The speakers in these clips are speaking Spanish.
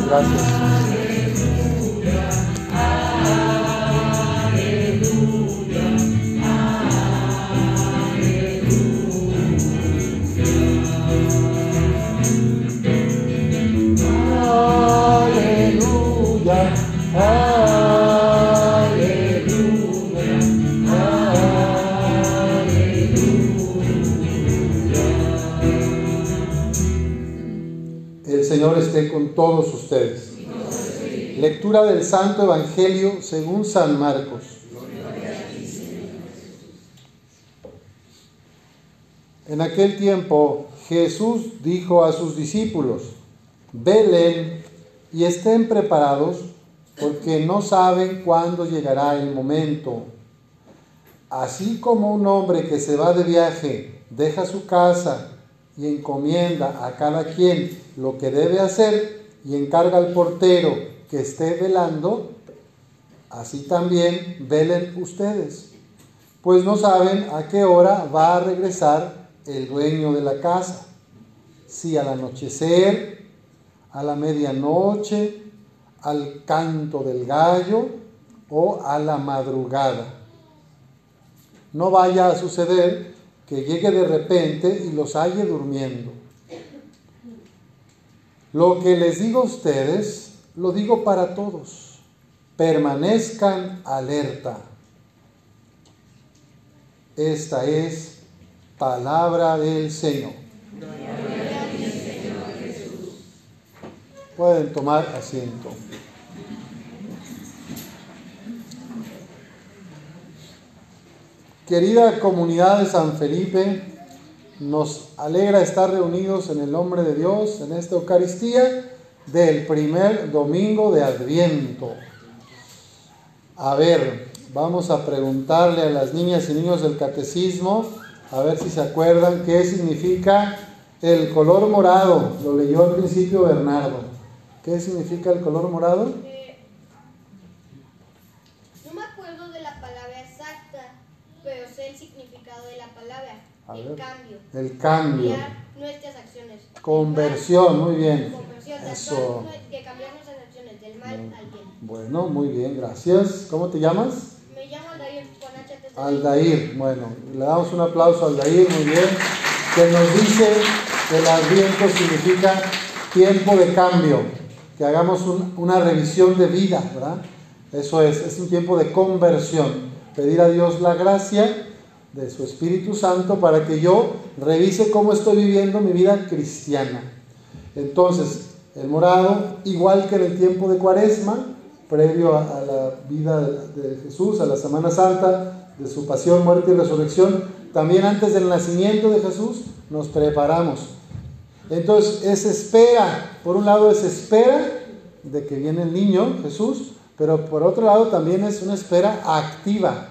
Gracias. Señor esté con todos ustedes. Lectura del Santo Evangelio según San Marcos. En aquel tiempo Jesús dijo a sus discípulos, velen y estén preparados porque no saben cuándo llegará el momento. Así como un hombre que se va de viaje deja su casa y encomienda a cada quien lo que debe hacer y encarga al portero que esté velando, así también velen ustedes, pues no saben a qué hora va a regresar el dueño de la casa, si al anochecer, a la medianoche, al canto del gallo o a la madrugada. No vaya a suceder que llegue de repente y los halle durmiendo. Lo que les digo a ustedes, lo digo para todos. Permanezcan alerta. Esta es palabra del Señor. Pueden tomar asiento. Querida comunidad de San Felipe, nos alegra estar reunidos en el nombre de Dios en esta Eucaristía del primer domingo de Adviento. A ver, vamos a preguntarle a las niñas y niños del catecismo, a ver si se acuerdan qué significa el color morado. Lo leyó al principio Bernardo. ¿Qué significa el color morado? Eh, no me acuerdo de la palabra exacta, pero sé el significado de la palabra. A el ver. cambio. El cambio. Cambiar nuestras acciones. Conversión, muy bien. Conversión. Eso. Que cambiar nuestras acciones del mal al bien. Bueno, muy bien, gracias. ¿Cómo te llamas? Me llamo Aldair con. Aldair. Bueno, le damos un aplauso a Aldair, muy bien. Que nos dice que el adviento significa tiempo de cambio. Que hagamos un- una revisión de vida, ¿verdad? Eso es, es un tiempo de conversión. Pedir a Dios la gracia de su Espíritu Santo para que yo revise cómo estoy viviendo mi vida cristiana. Entonces, el morado, igual que en el tiempo de Cuaresma, previo a, la vida de, de Jesús, a la Semana Santa, de su pasión, muerte y resurrección, también antes del nacimiento de Jesús, nos preparamos. Entonces, es espera, por un lado es espera de que viene el niño, Jesús, pero por otro lado también es una espera activa.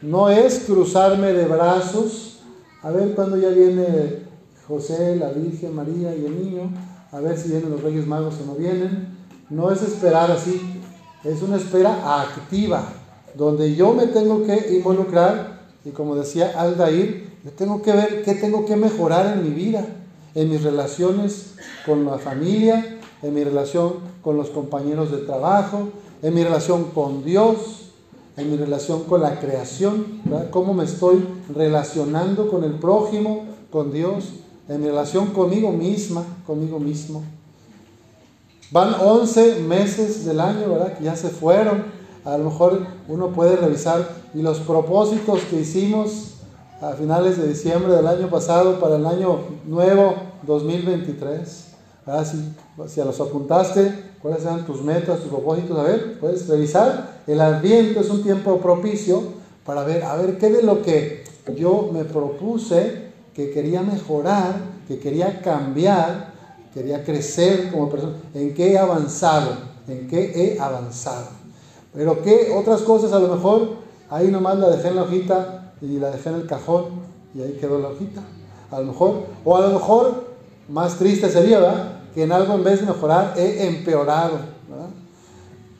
No es cruzarme de brazos, a ver cuándo ya viene José, la Virgen María y el niño, a ver si vienen los Reyes Magos o no vienen. No es esperar así, es una espera activa, donde yo me tengo que involucrar y como decía Aldair, yo tengo que ver qué tengo que mejorar en mi vida, en mis relaciones con la familia, en mi relación con los compañeros de trabajo, en mi relación con Dios, en mi relación con la creación, ¿verdad? cómo me estoy relacionando con el prójimo, con Dios, en mi relación conmigo misma, conmigo mismo. Van 11 meses del año, ¿verdad? Que ya se fueron. A lo mejor uno puede revisar y los propósitos que hicimos a finales de diciembre del año pasado para el año nuevo 2023. ¿verdad? Si, si a los apuntaste, cuáles eran tus metas, tus propósitos, a ver, puedes revisar. El adviento es un tiempo propicio para ver, a ver, qué de lo que yo me propuse, que quería mejorar, que quería cambiar, quería crecer como persona, en qué he avanzado, en qué he avanzado. Pero qué otras cosas a lo mejor, ahí nomás la dejé en la hojita y la dejé en el cajón y ahí quedó la hojita. A lo mejor, o a lo mejor, más triste sería, ¿verdad? Que en algo en vez de mejorar he empeorado, ¿verdad?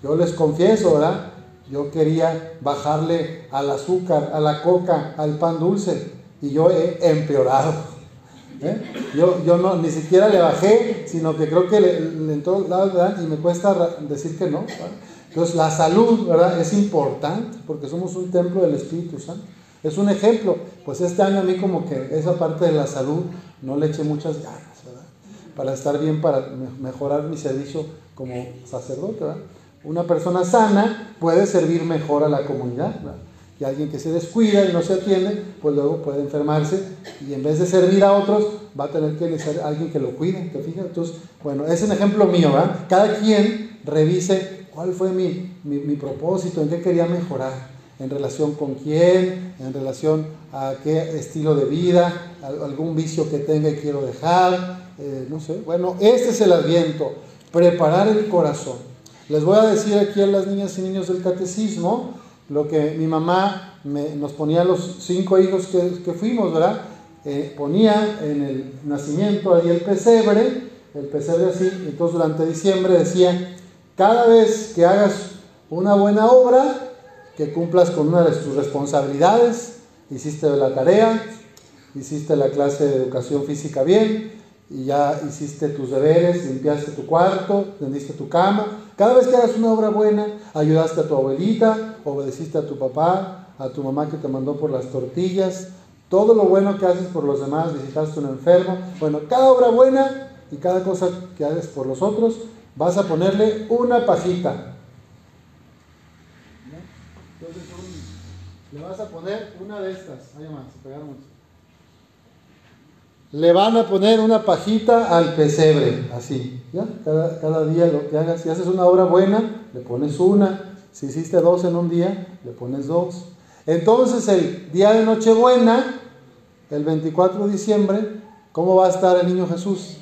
Yo les confieso, ¿verdad? Yo quería bajarle al azúcar, a la coca, al pan dulce y yo he empeorado. ¿eh? Yo, yo no, ni siquiera le bajé, sino que creo que le, entró la y me cuesta decir que no. Entonces la salud, ¿verdad? Es importante porque somos un templo del Espíritu Santo. Es un ejemplo. Pues este año a mí como que esa parte de la salud no le eché muchas ganas, ¿verdad? Para estar bien, para mejorar mi servicio como sacerdote. Una persona sana puede servir mejor a la comunidad, ¿verdad? Y alguien que se descuida y no se atiende, pues luego puede enfermarse y en vez de servir a otros, va a tener que ser alguien que lo cuide, ¿te fijas? Entonces, bueno, es un ejemplo mío, ¿verdad? Cada quien revise cuál fue mi, mi, propósito, en qué quería mejorar, en relación con quién, en relación a qué estilo de vida, algún vicio que tenga y quiero dejar, eh, no sé. Bueno, este es el adviento, preparar el corazón. Les voy a decir aquí a las niñas y niños del catecismo, lo que mi mamá nos ponía los cinco hijos que, fuimos, ¿verdad? Eh, ponía en el nacimiento ahí el pesebre, el pesebre así, entonces durante diciembre decía, cada vez que hagas una buena obra, que cumplas con una de tus responsabilidades, hiciste la tarea, hiciste la clase de educación física bien, y ya hiciste tus deberes, limpiaste tu cuarto, tendiste tu cama. Cada vez que hagas una obra buena, ayudaste a tu abuelita, obedeciste a tu papá, a tu mamá que te mandó por las tortillas. Todo lo bueno que haces por los demás, visitaste a un enfermo. Bueno, cada obra buena y cada cosa que haces por los otros, vas a ponerle una pajita. Entonces, le vas a poner una de estas. Ahí más, se pegaron mucho le van a poner una pajita al pesebre, así, ¿ya? Cada, día lo que hagas, si haces una obra buena, le pones una, si hiciste dos en un día, le pones dos. Entonces el día de Nochebuena, el 24 de diciembre, ¿cómo va a estar el niño Jesús?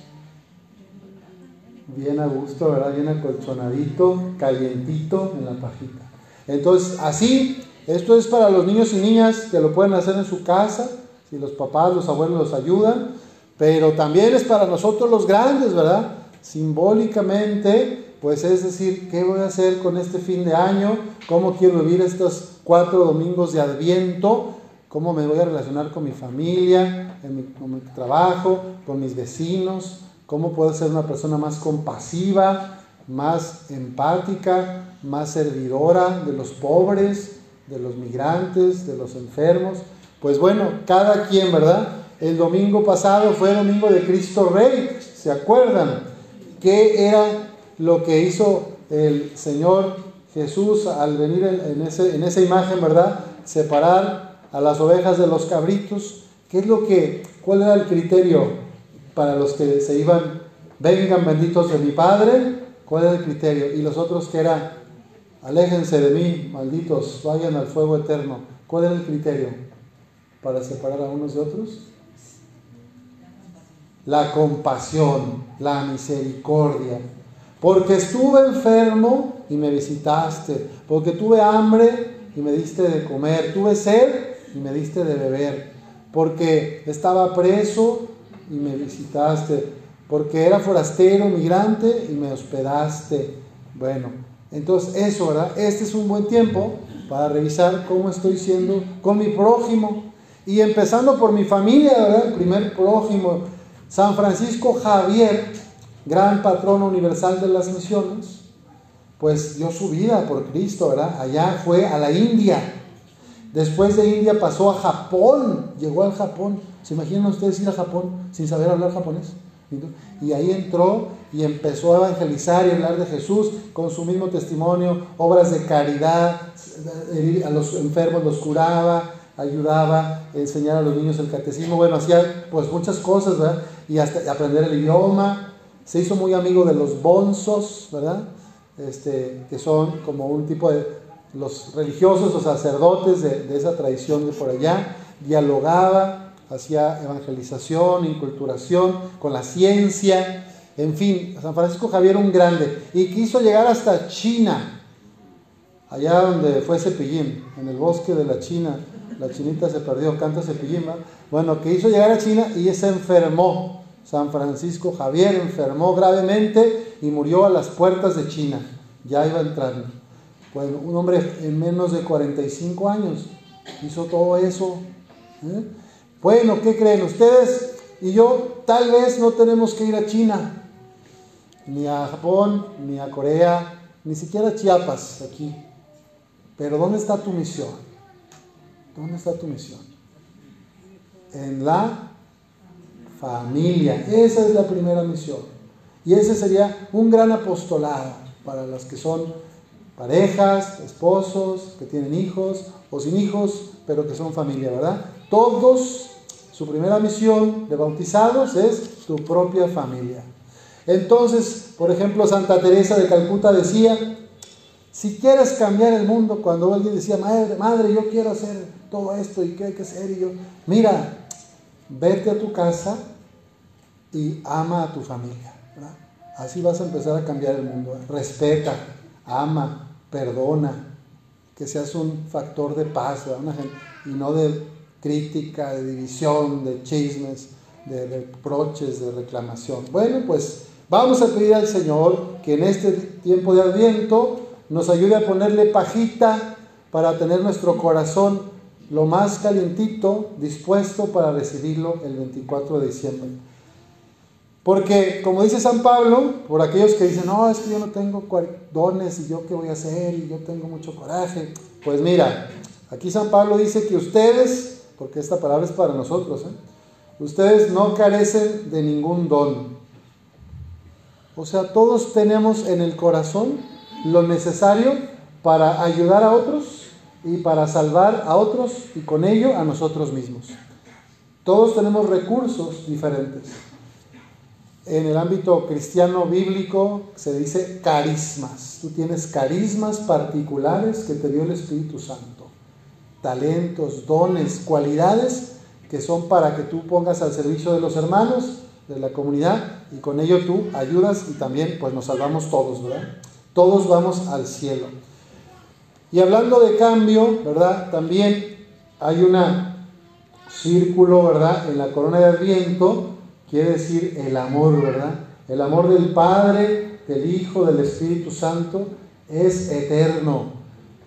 Bien a gusto, ¿verdad? Bien acolchonadito, calientito en la pajita. Entonces, así, esto es para los niños y niñas que lo pueden hacer en su casa y los papás, los abuelos los ayudan, pero también es para nosotros los grandes, ¿verdad? Simbólicamente, pues es decir, ¿qué voy a hacer con este fin de año? ¿Cómo quiero vivir estos cuatro domingos de Adviento? ¿Cómo me voy a relacionar con mi familia, con mi trabajo, con mis vecinos? ¿Cómo puedo ser una persona más compasiva, más empática, más servidora de los pobres, de los migrantes, de los enfermos? Pues bueno, cada quien, ¿verdad? El domingo pasado fue domingo de Cristo Rey, ¿se acuerdan? ¿Qué era lo que hizo el Señor Jesús al venir en, ese, esa imagen, ¿verdad? Separar a las ovejas de los cabritos. ¿Qué es lo que, cuál era el criterio para los que se iban, vengan benditos de mi Padre? ¿Cuál era el criterio? Y los otros que era, aléjense de mí, malditos, vayan al fuego eterno. ¿Cuál era el criterio? para separar a unos de otros? La compasión, la misericordia. Porque estuve enfermo y me visitaste. Porque tuve hambre y me diste de comer. Tuve sed y me diste de beber. Porque estaba preso y me visitaste. Porque era forastero, migrante y me hospedaste. Bueno, entonces eso, ¿verdad? Este es un buen tiempo para revisar cómo estoy siendo con mi prójimo. Y empezando por mi familia, ¿verdad? El primer prójimo, San Francisco Javier, gran patrono universal de las misiones, pues dio su vida por Cristo, ¿verdad? Allá fue a la India. Después de India pasó a Japón, llegó al Japón. ¿Se imaginan ustedes ir a Japón sin saber hablar japonés? Y ahí entró y empezó a evangelizar y hablar de Jesús con su mismo testimonio, obras de caridad, a los enfermos los curaba, ayudaba a enseñar a los niños el catecismo, bueno, hacía pues muchas cosas, ¿verdad? Y hasta aprender el idioma, se hizo muy amigo de los bonzos, ¿verdad? Este, que son como un tipo de los religiosos o sacerdotes de, esa tradición de por allá, dialogaba, hacía evangelización, inculturación con la ciencia, en fin, San Francisco Javier un grande, y quiso llegar hasta China, allá donde fue Cepillín, en el bosque de la China, la chinita se perdió, canta Cepillín, bueno, que hizo llegar a China y se enfermó. San Francisco Javier enfermó gravemente y murió a las puertas de China. Ya iba entrando. Bueno, un hombre en menos de 45 años hizo todo eso. ¿eh? Bueno, ¿qué creen ustedes? y yo tal vez no tenemos que ir a China, ni a Japón, ni a Corea, ni siquiera a Chiapas aquí. Pero ¿dónde está tu misión? ¿Dónde está tu misión? En la familia. Esa es la primera misión. Y ese sería un gran apostolado para las que son parejas, esposos, que tienen hijos o sin hijos, pero que son familia, ¿verdad? Todos, su primera misión de bautizados es tu propia familia. Entonces, por ejemplo, Santa Teresa de Calcuta decía, si quieres cambiar el mundo, cuando alguien decía, madre, madre, yo quiero hacer todo esto y qué hay que hacer, y yo, mira, vete a tu casa y ama a tu familia. Así vas a empezar a cambiar el mundo. Respeta, ama, perdona, que seas un factor de paz y no de crítica, de división, de chismes, de reproches, de reclamación. Bueno, pues vamos a pedir al Señor que en este tiempo de adviento nos ayude a ponerle pajita para tener nuestro corazón lo más calientito, dispuesto para recibirlo el 24 de diciembre. Porque, como dice San Pablo, por aquellos que dicen, no, es que yo no tengo dones y yo qué voy a hacer y yo tengo mucho coraje. Pues mira, aquí San Pablo dice que ustedes, porque esta palabra es para nosotros, ¿eh? ustedes no carecen de ningún don. O sea, todos tenemos en el corazón lo necesario para ayudar a otros y para salvar a otros y con ello a nosotros mismos. Todos tenemos recursos diferentes en el ámbito cristiano bíblico se dice carismas. Tú tienes carismas particulares que te dio el Espíritu Santo. Talentos, dones, cualidades que son para que tú pongas al servicio de los hermanos, de la comunidad, y con ello tú ayudas y también pues nos salvamos todos, ¿verdad? Todos vamos al cielo. Y hablando de cambio, ¿verdad? También hay un círculo, ¿verdad? En la corona de Adviento quiere decir el amor, ¿verdad? El amor del Padre, del Hijo, del Espíritu Santo es eterno.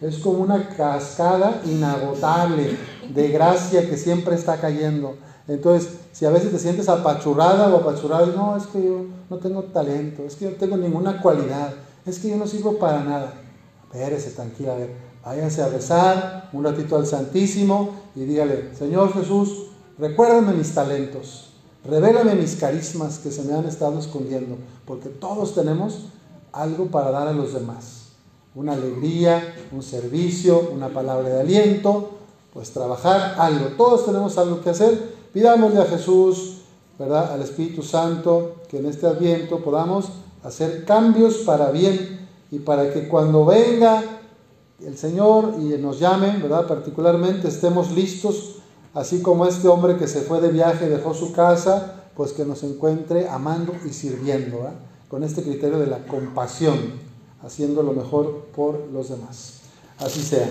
Es como una cascada inagotable de gracia que siempre está cayendo. Entonces, si a veces te sientes apachurrada o apachurrado, no, es que yo no tengo talento, es que yo no tengo ninguna cualidad, es que yo no sirvo para nada. Espérese, tranquila, a ver, váyanse a rezar un ratito al Santísimo y dígale, Señor Jesús, recuérdame mis talentos. Revélame mis carismas que se me han estado escondiendo, porque todos tenemos algo para dar a los demás. Una alegría, un servicio, una palabra de aliento, pues trabajar algo. Todos tenemos algo que hacer. Pidámosle a Jesús, ¿verdad? Al Espíritu Santo, que en este adviento podamos hacer cambios para bien y para que cuando venga el Señor y nos llame, ¿verdad? Particularmente estemos listos así como este hombre que se fue de viaje, dejó su casa, pues que nos encuentre amando y sirviendo, con este criterio de la compasión, haciendo lo mejor por los demás. Así sea.